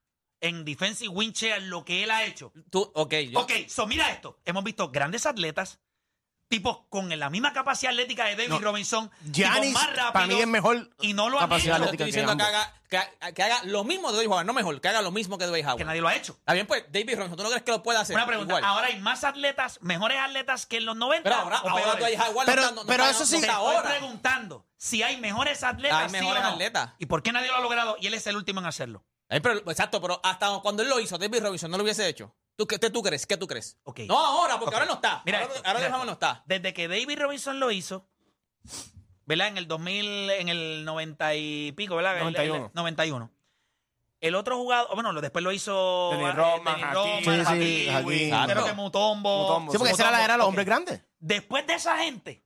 [SPEAKER 3] en Defensive Wing Chair lo que él ha hecho?
[SPEAKER 6] Tú, ok, yo,
[SPEAKER 3] Ok, so mira esto. Hemos visto grandes atletas, tipos con la misma capacidad atlética de David
[SPEAKER 4] No,
[SPEAKER 3] Robinson, tipos
[SPEAKER 4] Giannis,
[SPEAKER 3] más rápidos,
[SPEAKER 4] para mí es mejor
[SPEAKER 3] y no lo han
[SPEAKER 4] capacidad
[SPEAKER 3] hecho,
[SPEAKER 6] yo estoy
[SPEAKER 4] atlética que
[SPEAKER 6] diciendo que
[SPEAKER 4] ambos.
[SPEAKER 6] haga, que, ha- que haga lo mismo de Dwight Howard, no mejor, que haga lo mismo que Dwight Howard.
[SPEAKER 3] que nadie lo ha hecho.
[SPEAKER 6] Está bien, pues, David Robinson, ¿tú no crees que lo pueda hacer?
[SPEAKER 3] Una pregunta,
[SPEAKER 6] Igual.
[SPEAKER 3] ahora hay más atletas, mejores atletas que en los 90
[SPEAKER 6] pero ahora,
[SPEAKER 3] o
[SPEAKER 6] ahora
[SPEAKER 3] peores?
[SPEAKER 6] Dwight Howard
[SPEAKER 4] Pero-
[SPEAKER 6] no está, no,
[SPEAKER 4] pero
[SPEAKER 6] está-
[SPEAKER 4] eso
[SPEAKER 6] no
[SPEAKER 4] sí-
[SPEAKER 3] Te
[SPEAKER 6] está
[SPEAKER 3] estoy
[SPEAKER 6] ahora.
[SPEAKER 3] preguntando si hay mejores atletas,
[SPEAKER 6] Hay
[SPEAKER 3] sí
[SPEAKER 6] mejores
[SPEAKER 3] o no.
[SPEAKER 6] atletas.
[SPEAKER 3] ¿Y por qué nadie lo ha logrado? Y él es el último en hacerlo.
[SPEAKER 6] Eh, pero, exacto, pero hasta cuando él lo hizo, David Robinson no lo hubiese hecho. ¿Tú, qué, tú crees? ¿Qué tú crees?
[SPEAKER 3] Ok.
[SPEAKER 6] No ahora, porque
[SPEAKER 3] Ok.
[SPEAKER 6] ahora no está.
[SPEAKER 3] Mira
[SPEAKER 6] ahora
[SPEAKER 3] esto,
[SPEAKER 6] ahora
[SPEAKER 3] mira esto.
[SPEAKER 6] no está.
[SPEAKER 3] Desde que David Robinson lo hizo, ¿verdad? En el 2000, en el 90 y pico, ¿verdad? El- el-
[SPEAKER 8] 91.
[SPEAKER 3] 91. El otro jugador, bueno, lo- después lo hizo
[SPEAKER 8] Denny
[SPEAKER 3] eh,
[SPEAKER 8] Rodman,
[SPEAKER 3] Denny
[SPEAKER 8] Hakeem.
[SPEAKER 3] Rodman,
[SPEAKER 4] Sí, sí,
[SPEAKER 3] Hakeem,
[SPEAKER 4] Hakeem.
[SPEAKER 3] creo que Mutombo.
[SPEAKER 8] Mutombo,
[SPEAKER 4] Sí, porque esa era la era de los
[SPEAKER 3] Ok.
[SPEAKER 4] hombres grandes.
[SPEAKER 3] Después de esa gente,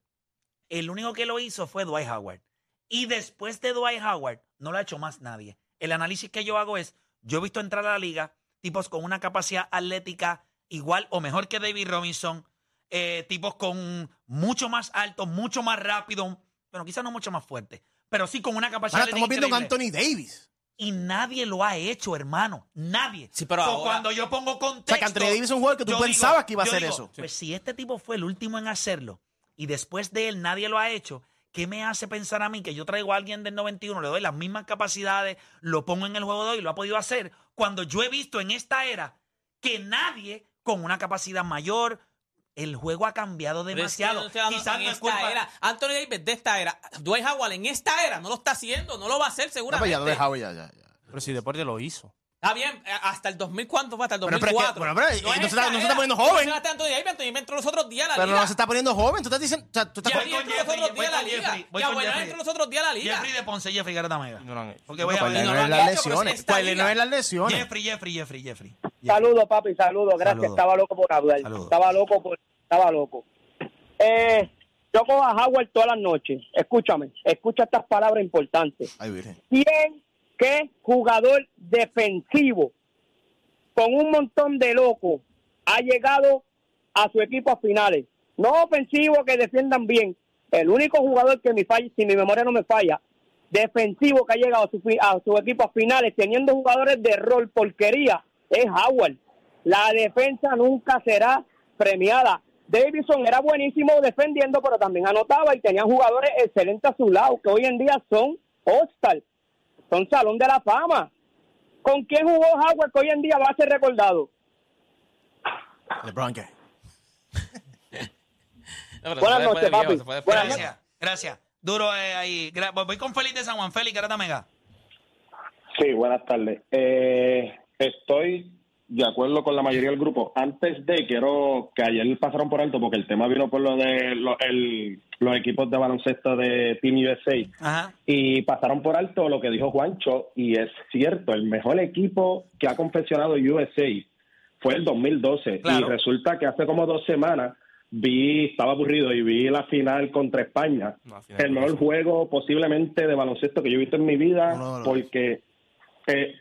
[SPEAKER 3] el único que lo hizo fue Dwight Howard. Y después de Dwight Howard, no lo ha hecho más nadie. El análisis que yo hago es, yo he visto entrar a la liga tipos con una capacidad atlética igual o mejor que David Robinson, eh, tipos con mucho más alto, mucho más rápido, pero quizás no mucho más fuerte, pero sí con una capacidad
[SPEAKER 4] Ahora estamos viendo
[SPEAKER 3] atlética
[SPEAKER 4] con
[SPEAKER 3] increíble.
[SPEAKER 4] Anthony Davis.
[SPEAKER 3] Y nadie lo ha hecho, hermano. Nadie.
[SPEAKER 6] Sí, pero
[SPEAKER 3] So,
[SPEAKER 6] ahora-
[SPEAKER 3] cuando yo pongo contexto...
[SPEAKER 4] O sea, que Anthony Davis es un jugador que tú pensabas que iba a hacer
[SPEAKER 3] digo,
[SPEAKER 4] eso.
[SPEAKER 3] Pues si este tipo fue el último en hacerlo y después de él nadie lo ha hecho, ¿qué me hace pensar a mí que yo traigo a alguien del 91, le doy las mismas capacidades, lo pongo en el juego de hoy y lo ha podido hacer cuando yo he visto en esta era que nadie con una capacidad mayor, el juego ha cambiado
[SPEAKER 6] Pero es que
[SPEAKER 3] demasiado.
[SPEAKER 6] no
[SPEAKER 3] Quizás
[SPEAKER 6] en
[SPEAKER 3] no es
[SPEAKER 6] esta
[SPEAKER 3] culpa-
[SPEAKER 6] era. Anthony Davis de esta era. Dwight Howard en esta era no lo está haciendo, no lo va a hacer
[SPEAKER 4] No, pues
[SPEAKER 6] seguramente.
[SPEAKER 4] ya lo dejaba ya, ya, ya.
[SPEAKER 8] Pero si Deporte lo hizo.
[SPEAKER 6] Está bien, eh, hasta el 2000, ¿cuánto fue? Hasta el
[SPEAKER 4] Pero, pero es que-
[SPEAKER 6] 2004.
[SPEAKER 4] bueno, pero,
[SPEAKER 6] No
[SPEAKER 4] y
[SPEAKER 6] es
[SPEAKER 4] no se
[SPEAKER 6] esta
[SPEAKER 4] está- no se está poniendo joven.
[SPEAKER 6] Anthony Davis, Anthony Davis entró los otros días a la
[SPEAKER 4] Pero no se está poniendo joven. Tú estás diciendo. O sea, tú estás
[SPEAKER 6] entró los
[SPEAKER 3] Jeffrey,
[SPEAKER 6] otros
[SPEAKER 3] voy
[SPEAKER 6] días a la liga.
[SPEAKER 3] Jeffrey.
[SPEAKER 6] entró los otros días a la liga.
[SPEAKER 3] Jeffrey de Ponce, Jeffrey Garata Mega.
[SPEAKER 8] No lo han hecho.
[SPEAKER 3] Porque voy a
[SPEAKER 4] no
[SPEAKER 6] no lo
[SPEAKER 4] las
[SPEAKER 6] pero
[SPEAKER 4] lesiones. no es las lesiones.
[SPEAKER 3] Jeffrey, Jeffrey, Jeffrey, Jeffrey.
[SPEAKER 10] Saludos, papi, saludos, gracias. Estaba loco por hablar. Estaba loco por. Estaba loco. Eh, yo cojo a Howard todas las noches. Escúchame, escucha estas palabras importantes.
[SPEAKER 4] Ay, virgen.
[SPEAKER 10] ¿Quién, qué jugador defensivo con un montón de locos ha llegado a su equipo a finales? No ofensivo que defiendan bien. El único jugador que mi falla, si mi memoria no me falla, defensivo que ha llegado a su, a equipo a finales teniendo jugadores de rol porquería es Howard. La defensa nunca será premiada. Davidson era buenísimo defendiendo, pero también anotaba y tenía jugadores excelentes a su lado, que hoy en día son All-Star, son Salón de la Fama. ¿Con quién jugó Howard que hoy en día va a ser recordado?
[SPEAKER 4] LeBron, ¿qué?
[SPEAKER 6] No,
[SPEAKER 10] Buenas noches, papi. Buenas.
[SPEAKER 3] Gracias. Gracias. Duro eh, ahí. Voy con Félix de San Juan. Félix, Garata Mega.
[SPEAKER 12] Sí, buenas tardes. Eh, estoy de acuerdo con la mayoría del grupo. Antes de, quiero que ayer pasaron por alto, porque el tema vino por lo de lo- el- los equipos de baloncesto de Team USA.
[SPEAKER 3] Ajá.
[SPEAKER 12] Y pasaron por alto lo que dijo Juancho, y es cierto, el mejor equipo que ha confeccionado USA fue el 2012.
[SPEAKER 3] Claro.
[SPEAKER 12] Y resulta que hace como dos semanas vi, estaba aburrido y vi la final contra España.
[SPEAKER 8] Final
[SPEAKER 12] el mejor juego posiblemente de baloncesto que yo he visto en mi vida, porque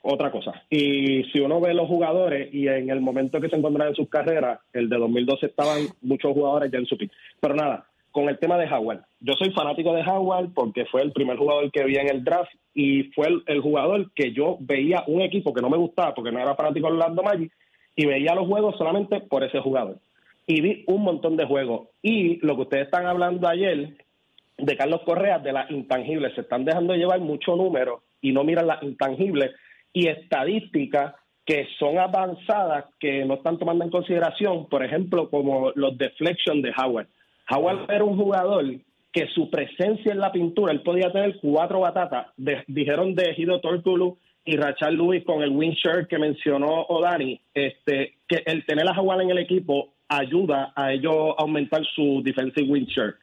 [SPEAKER 12] otra cosa. Y si uno ve los jugadores y en el momento que se encontraban en sus carreras, el de 2012 estaban muchos jugadores ya en su pick. Pero nada, con el tema de Howard. Yo soy fanático de Howard porque fue el primer jugador que vi en el draft y fue el, jugador que yo veía un equipo que no me gustaba porque no era fanático de Orlando Magic y veía los juegos solamente por ese jugador. Y vi un montón de juegos. Y lo que ustedes están hablando ayer de Carlos Correa, de las intangibles, se están dejando llevar muchos números y no miran las intangibles y estadísticas que son avanzadas que no están tomando en consideración, por ejemplo, como los deflection de Howard. Howard era un jugador que su presencia en la pintura, él podía tener cuatro batatas, dijeron de Hido Tortulu y Rachel Lewis con el win shirt que mencionó Odani, este, que el tener a Howard en el equipo ayuda a ellos a aumentar su defensive win shirt.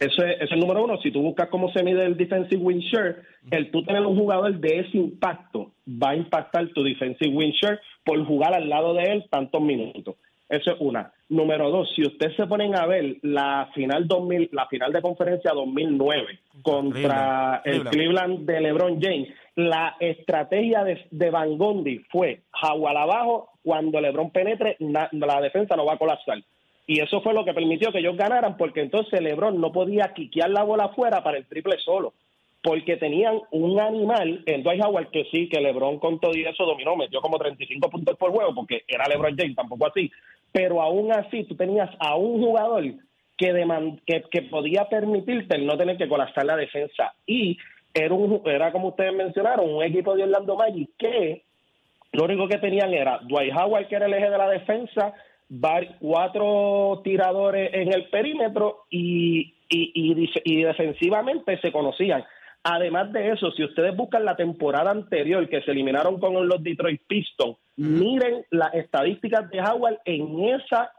[SPEAKER 12] Eso es, eso es el número uno. Si tú buscas cómo se mide el defensive win share, el tú tener un jugador de ese impacto va a impactar tu defensive win share por jugar al lado de él tantos minutos. Eso es una. Número dos, si ustedes se ponen a ver la final 2000, la final de conferencia 2009 contra
[SPEAKER 8] Cleveland.
[SPEAKER 12] el Cleveland de LeBron James, la estrategia de, de Van Gondi fue Howard abajo, cuando LeBron penetre, na- la defensa no va a colapsar. Y eso fue lo que permitió que ellos ganaran, porque entonces LeBron no podía quiquear la bola afuera para el triple solo, porque tenían un animal en Dwight Howard que sí, que LeBron con todo y eso dominó, metió como 35 puntos por juego, porque era LeBron James, tampoco así. Pero aún así, tú tenías a un jugador que, deman- que, que podía permitirte no tener que colapsar la defensa. Y era, un, era como ustedes mencionaron, un equipo de Orlando Magic que lo único que tenían era Dwight Howard, que era el eje de la defensa, cuatro tiradores en el perímetro y, y, y y defensivamente se conocían. Además de eso, si ustedes buscan la temporada anterior que se eliminaron con los Detroit Pistons, miren las estadísticas de Howard en esa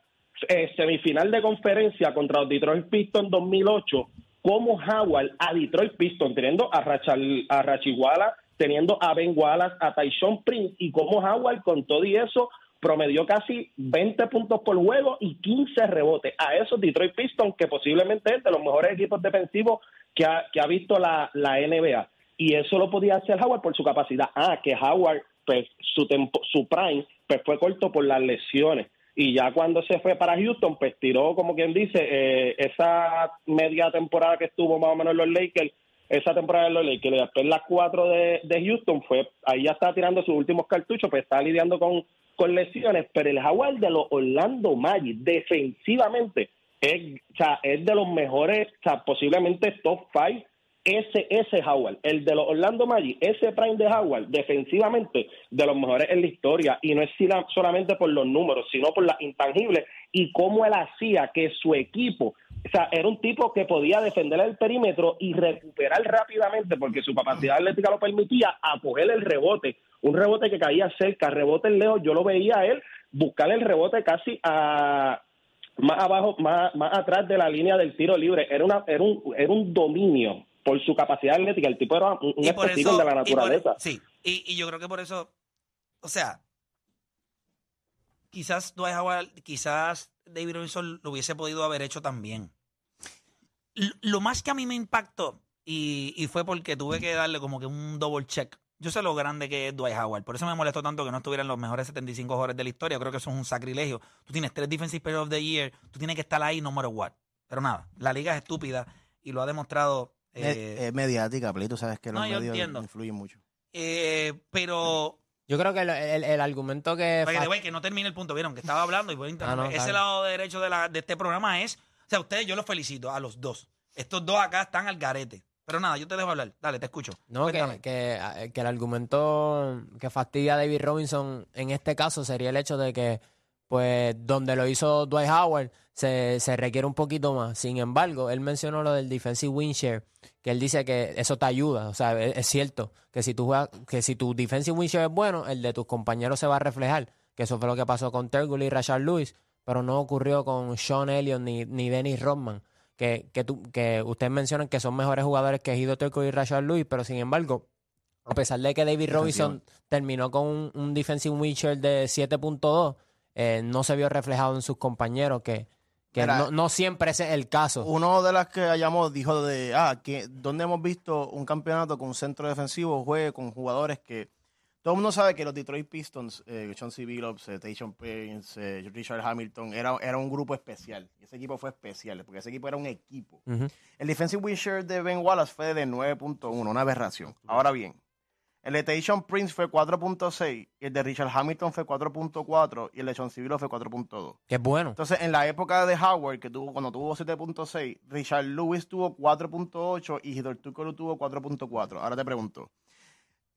[SPEAKER 12] eh, semifinal de conferencia contra los Detroit Pistons 2008, como Howard a Detroit Pistons, teniendo a, Rachel, a Rachiwala, teniendo a Ben Wallace, a Tyson Prince, y como Howard con todo y eso promedió casi 20 puntos por juego y 15 rebotes a esos Detroit Pistons, que posiblemente es de los mejores equipos defensivos que ha, que ha visto la, la NBA. Y eso lo podía hacer Howard por su capacidad. Ah, que Howard, pues su, tempo, su prime, pues fue corto por las lesiones. Y ya cuando se fue para Houston, pues tiró, como quien dice, eh, esa media temporada que estuvo más o menos en los Lakers, esa temporada de los Lakers, después las cuatro de, de Houston, fue ahí ya estaba tirando sus últimos cartuchos, pues estaba lidiando con, con lesiones, pero el Howard de los Orlando Magic, defensivamente, es, o sea, es de los mejores, o sea, posiblemente top five ese, ese Howard, el de los Orlando Magic, ese prime de Howard, defensivamente, de los mejores en la historia, y no es solamente por los números, sino por las intangibles, y cómo él hacía que su equipo, o sea, era un tipo que podía defender el perímetro y recuperar rápidamente, porque su capacidad atlética lo permitía, a coger el rebote, un rebote que caía cerca, rebote lejos, yo lo veía a él buscar el rebote casi a más abajo, más, más atrás de la línea del tiro libre. Era una, era un, era un dominio por su capacidad atlética. El tipo era un,
[SPEAKER 3] Y
[SPEAKER 12] espécimen de la
[SPEAKER 3] y por-
[SPEAKER 12] naturaleza.
[SPEAKER 3] sí, y, y yo creo que por eso, o sea, quizás Dwight Howard, quizás David Robinson lo hubiese podido haber hecho también. Lo más que a mí me impactó, y, y fue porque tuve que darle como que un double check. Yo sé lo grande que es Dwight Howard, por eso me molestó tanto que no estuvieran los mejores 75 jugadores de la historia. Creo que eso es un sacrilegio. Tú tienes tres Defensive Player of the Year, tú tienes que estar ahí no matter what. Pero nada, la liga es estúpida y lo ha demostrado.
[SPEAKER 4] Es,
[SPEAKER 3] eh,
[SPEAKER 4] es mediática, Play, tú sabes que los
[SPEAKER 3] no, yo
[SPEAKER 4] medios
[SPEAKER 3] entiendo.
[SPEAKER 4] influyen mucho.
[SPEAKER 3] eh, pero
[SPEAKER 5] Yo creo que el, el- el argumento que...
[SPEAKER 3] The
[SPEAKER 5] fa-
[SPEAKER 3] way, que no termine el punto, vieron que estaba hablando y por internet.
[SPEAKER 5] Ah, no,
[SPEAKER 3] Ese lado derecho de, la, de este programa es, o sea, ustedes yo los felicito a los dos. Estos dos acá están al garete. Pero nada, yo te dejo hablar. Dale, te escucho.
[SPEAKER 5] No, que,
[SPEAKER 3] Cuéntame.
[SPEAKER 5] que, eh, que el argumento que fastidia a David Robinson en este caso sería el hecho de que pues donde lo hizo Dwight Howard se, se requiere un poquito más. Sin embargo, él mencionó lo del defensive win share, que él dice que eso te ayuda. O sea, es, es cierto que si tú juegas, que si tu defensive win share es bueno, el de tus compañeros se va a reflejar. Que eso fue lo que pasó con Tergul y Rashard Lewis, pero no ocurrió con Sean Elliott ni, ni Dennis Rodman. Que, que, tú- que ustedes mencionan que son mejores jugadores que Hido Tergul y Rashard Lewis, pero sin embargo, a pesar de que David Robinson terminó con un, un defensive win share de 7.2, eh, no se vio reflejado en sus compañeros, que, que
[SPEAKER 4] Mira,
[SPEAKER 5] no, no siempre ese es el caso.
[SPEAKER 4] Uno de las que hayamos dijo de, ah, que ¿dónde hemos visto un campeonato con un centro defensivo juegue con jugadores que... Todo el mundo sabe que los Detroit Pistons, eh, Chauncey Billups, eh, Prince, eh, Richard Hamilton, era, era un grupo especial. Y ese equipo fue especial, porque ese equipo era un equipo. El defensive win share de Ben Wallace fue de 9.1, una aberración. Ahora bien, el de Tayshaun Prince fue 4.6, y el de Richard Hamilton fue 4.4, y el de Chauncey Billups fue 4.2.
[SPEAKER 5] Que es bueno.
[SPEAKER 4] Entonces, en la época de Howard, que tuvo, cuando tuvo 7.6, Richard Lewis tuvo 4.8 y Hidor Tukolu tuvo 4.4. Ahora te pregunto,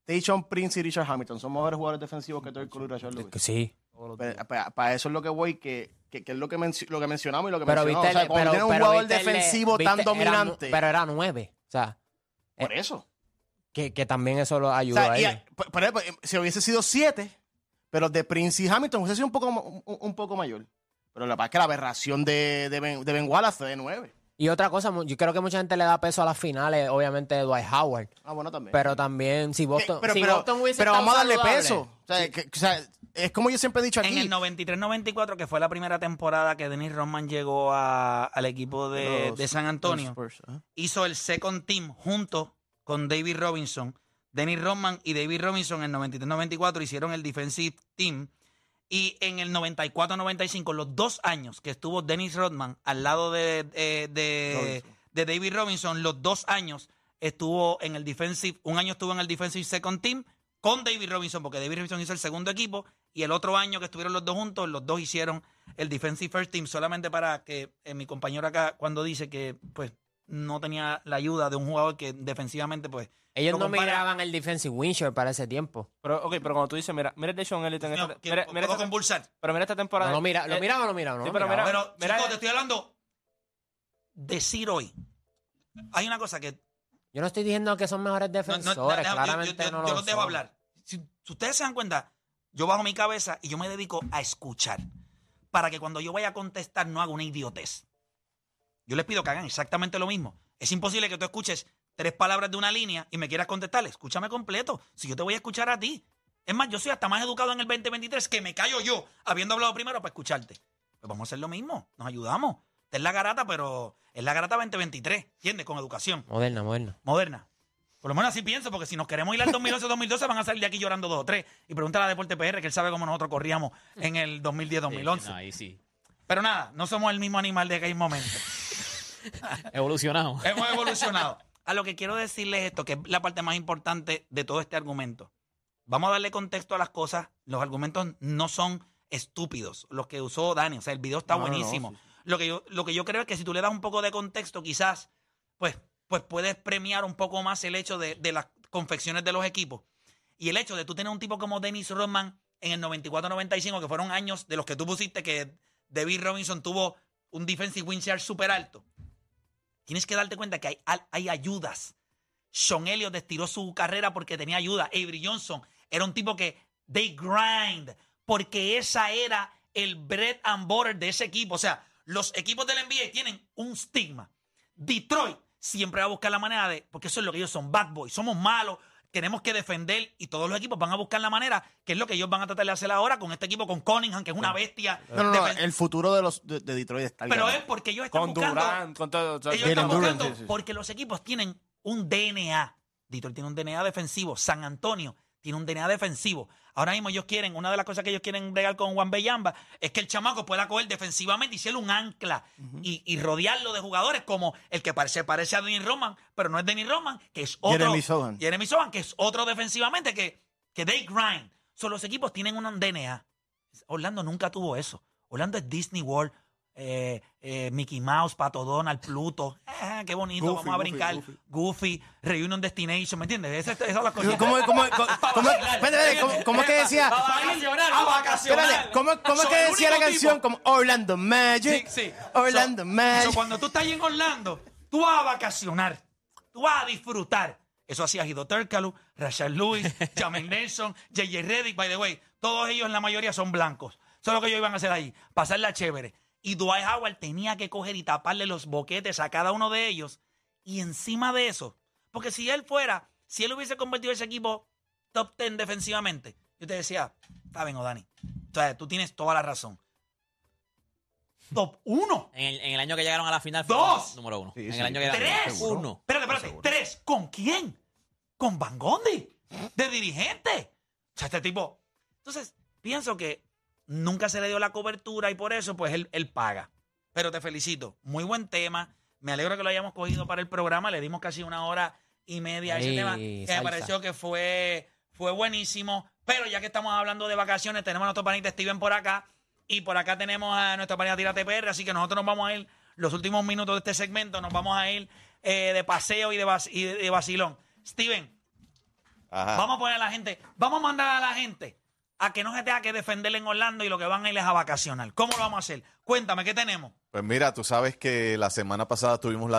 [SPEAKER 4] Tayshaun Prince y Richard Hamilton son mejores jugadores defensivos que Tukolu y Richard Lewis.
[SPEAKER 5] Que sí.
[SPEAKER 4] Para, eso es lo que voy, que, que, que es lo que, lo que mencionamos y lo que
[SPEAKER 5] Pero
[SPEAKER 4] mencionamos.
[SPEAKER 5] viste,
[SPEAKER 4] o sea, cuando
[SPEAKER 5] pero,
[SPEAKER 4] tiene un
[SPEAKER 5] pero
[SPEAKER 4] jugador
[SPEAKER 5] viste
[SPEAKER 4] defensivo
[SPEAKER 5] viste,
[SPEAKER 4] tan
[SPEAKER 5] era
[SPEAKER 4] dominante.
[SPEAKER 5] pero era nueve. O sea,
[SPEAKER 4] por eso.
[SPEAKER 5] que, que también eso lo
[SPEAKER 4] O
[SPEAKER 5] ayuda
[SPEAKER 4] sea,
[SPEAKER 5] a
[SPEAKER 4] por- por ejemplo, si hubiese sido 7, pero de Prince y Hamilton hubiese sido un poco, un, un poco mayor. Pero la verdad es que la aberración de, de, ben, de Ben Wallace fue de 9.
[SPEAKER 5] Y otra cosa, yo creo que mucha gente le da peso a las finales, obviamente, de Dwight Howard.
[SPEAKER 4] Ah, bueno, también.
[SPEAKER 5] Pero también, si Boston,
[SPEAKER 4] pero,
[SPEAKER 5] si
[SPEAKER 4] pero-
[SPEAKER 5] Boston hubiese
[SPEAKER 4] pero
[SPEAKER 5] estado
[SPEAKER 4] vamos a darle
[SPEAKER 5] saludable-
[SPEAKER 4] peso. O sea, que- o sea, es como yo siempre he dicho aquí.
[SPEAKER 3] En el 93-94, que fue la primera temporada que Dennis Rodman llegó a- al equipo de,
[SPEAKER 4] Los-
[SPEAKER 3] de San Antonio,
[SPEAKER 4] Spurs,
[SPEAKER 3] hizo el second team junto con David Robinson. Dennis Rodman y David Robinson en el 93-94 hicieron el defensive team. Y en el 94-95, los dos años que estuvo Dennis Rodman al lado de, de- de-
[SPEAKER 4] Robinson.
[SPEAKER 3] de David Robinson, los dos años estuvo en el defensive, un año estuvo en el defensive second team con David Robinson, porque David Robinson hizo el segundo equipo, y el otro año que estuvieron los dos juntos, los dos hicieron el defensive first team, solamente para que eh, mi compañero acá, cuando dice que pues no tenía la ayuda de un jugador que defensivamente pues
[SPEAKER 5] Ellos
[SPEAKER 3] lo
[SPEAKER 5] no
[SPEAKER 3] compara-
[SPEAKER 5] miraban el defensive win share para ese tiempo.
[SPEAKER 8] Pero, ok, pero cuando tú dices, mira, mira el de Sean Elliott en esta,
[SPEAKER 3] que
[SPEAKER 8] mira,
[SPEAKER 3] puedo
[SPEAKER 8] mira esta-
[SPEAKER 3] convulsar.
[SPEAKER 8] pero mira esta temporada.
[SPEAKER 5] No, lo mira, ¿Lo
[SPEAKER 8] Eh,
[SPEAKER 5] miraban o no miraban? No
[SPEAKER 8] sí, pero mira-
[SPEAKER 3] Pero,
[SPEAKER 8] mira-
[SPEAKER 3] chicos, te estoy hablando decir hoy. Hay una cosa que
[SPEAKER 5] Yo no estoy diciendo que son mejores
[SPEAKER 3] No, no,
[SPEAKER 5] defensores,
[SPEAKER 3] déjame- yo-
[SPEAKER 5] claramente
[SPEAKER 3] yo, yo-
[SPEAKER 5] no
[SPEAKER 3] yo
[SPEAKER 5] lo
[SPEAKER 3] los dejo
[SPEAKER 5] son.
[SPEAKER 3] hablar. Si, si ustedes se dan cuenta, yo bajo mi cabeza y yo me dedico a escuchar. Para que cuando yo vaya a contestar no haga una idiotez. Yo les pido que hagan exactamente lo mismo. Es imposible que tú escuches tres palabras de una línea y me quieras contestar. Escúchame completo. Si yo te voy a escuchar a ti. Es más, yo soy hasta más educado en el 2023 que me callo yo, habiendo hablado primero para escucharte. Pues vamos a hacer lo mismo. Nos ayudamos. Esta es la garata, pero es la garata 2023. ¿Entiendes? Con educación
[SPEAKER 5] Moderna, moderna.
[SPEAKER 3] moderna. Por lo menos así pienso, porque si nos queremos ir al 2011-2012 van a salir de aquí llorando dos o tres. Y pregúntale a Deporte PR, que él sabe cómo nosotros corríamos en el 2010-2011.
[SPEAKER 6] No, ahí sí.
[SPEAKER 3] Pero nada, no somos el mismo animal de aquel momento.
[SPEAKER 6] Evolucionado.
[SPEAKER 3] Hemos evolucionado. A lo que quiero decirles esto, que es la parte más importante de todo este argumento. Vamos a darle contexto a las cosas. Los argumentos no son estúpidos, los que usó Dani. O sea, el video está
[SPEAKER 4] No, no, no,
[SPEAKER 3] buenísimo.
[SPEAKER 4] sí, sí.
[SPEAKER 3] Lo, que yo, lo que yo creo es que si tú le das un poco de contexto, quizás, pues, pues puedes premiar un poco más el hecho de, de las confecciones de los equipos. Y el hecho de tú tener un tipo como Dennis Rodman en el 94-95, que fueron años de los que tú pusiste que David Robinson tuvo un defensive win share súper alto. Tienes que darte cuenta que hay, hay ayudas. Sean Elliott estiró su carrera porque tenía ayuda. Avery Johnson era un tipo que they grind porque esa era el bread and butter de ese equipo. O sea, los equipos del NBA tienen un estigma. Detroit siempre va a buscar la manera de, porque eso es lo que ellos son, bad boys, somos malos, tenemos que defender y todos los equipos van a buscar la manera, que es lo que ellos van a tratar de hacer ahora con este equipo, con Cunningham, que es una bestia.
[SPEAKER 4] No, no, el futuro de los de, de Detroit está
[SPEAKER 3] pero es porque ellos están
[SPEAKER 8] Con
[SPEAKER 3] buscando...
[SPEAKER 8] Durant, con todo. o sea,
[SPEAKER 3] Ellos están
[SPEAKER 4] Durant,
[SPEAKER 3] buscando
[SPEAKER 4] sí, sí.
[SPEAKER 3] porque los equipos tienen un DNA. Detroit tiene un DNA defensivo. San Antonio tiene un DNA defensivo. Ahora mismo ellos quieren, una de las cosas que ellos quieren bregar con Juan Bellamba es que el chamaco pueda coger defensivamente y ser un ancla y, y rodearlo de jugadores como el que parece, parece a Denis Roman, pero no es Denis Roman, que es otro.
[SPEAKER 4] Jeremy Sohan.
[SPEAKER 3] Jeremy Sohan, que es otro defensivamente que, que they grind. So, los equipos tienen un DNA. Orlando nunca tuvo eso. Orlando es Disney World. Eh, eh, Mickey Mouse, Pato Donald, Pluto. Eh, qué bonito,
[SPEAKER 4] Goofy,
[SPEAKER 3] vamos a
[SPEAKER 4] Goofy,
[SPEAKER 3] brincar.
[SPEAKER 4] Goofy.
[SPEAKER 3] Goofy, Reunion Destination, ¿me entiendes? Esa, esa es la cosa.
[SPEAKER 4] ¿Cómo, cómo, cómo, cómo, espérate, espérate, ¿cómo- cómo es que decía?
[SPEAKER 6] A.
[SPEAKER 4] Espérate, ¿cómo, cómo es que decía la canción?
[SPEAKER 3] tipo-
[SPEAKER 4] Como Orlando
[SPEAKER 3] Sí,
[SPEAKER 4] Magic.
[SPEAKER 3] sí.
[SPEAKER 4] Orlando
[SPEAKER 3] So-
[SPEAKER 4] Magic.
[SPEAKER 3] so, cuando tú estás ahí en Orlando, tú vas a vacacionar, tú vas a disfrutar. Eso hacía Guido Tercalu, Rashad Lewis, Jamel Nelson, J.J. Reddick, by the way. Todos ellos, en la mayoría, son blancos. Eso es lo que ellos iban a hacer ahí, pasarla chévere. Y Dwight Howard tenía que coger y taparle los boquetes a cada uno de ellos. Y encima de eso, porque si él fuera, si él hubiese convertido ese equipo top 10 defensivamente, yo te decía, está bien, Dani. O sea, tú tienes toda la razón. Top 1.
[SPEAKER 6] En el, en el año que llegaron a la final fue
[SPEAKER 3] Dos.
[SPEAKER 6] número uno.
[SPEAKER 4] Sí,
[SPEAKER 6] en
[SPEAKER 4] sí.
[SPEAKER 6] el año que
[SPEAKER 3] Tres.
[SPEAKER 6] Uno.
[SPEAKER 3] Espérate, espérate. Tres. ¿Con quién? Con Van Gondi. De dirigente. O sea, este tipo. Entonces, pienso que nunca se le dio la cobertura y por eso, pues él, él paga. Pero te felicito. Muy buen tema. Me alegro que lo hayamos cogido para el programa. Le dimos casi una hora y media a ese
[SPEAKER 5] Ey,
[SPEAKER 3] tema. Que me pareció que fue, fue buenísimo. Pero ya que estamos hablando de vacaciones, tenemos a nuestro panita Steven por acá. Y por acá tenemos a nuestra panita Tírate PR. Así que nosotros nos vamos a ir, los últimos minutos de este segmento, nos vamos a ir eh, de paseo y de, vac- y de- de vacilón. Steven, vamos a poner a la gente, vamos a mandar a la gente a que no se tenga que defender en Orlando y lo que van a ir a vacacionar. ¿Cómo lo vamos a hacer? Cuéntame, ¿qué tenemos?
[SPEAKER 13] Pues mira, tú sabes que la semana pasada tuvimos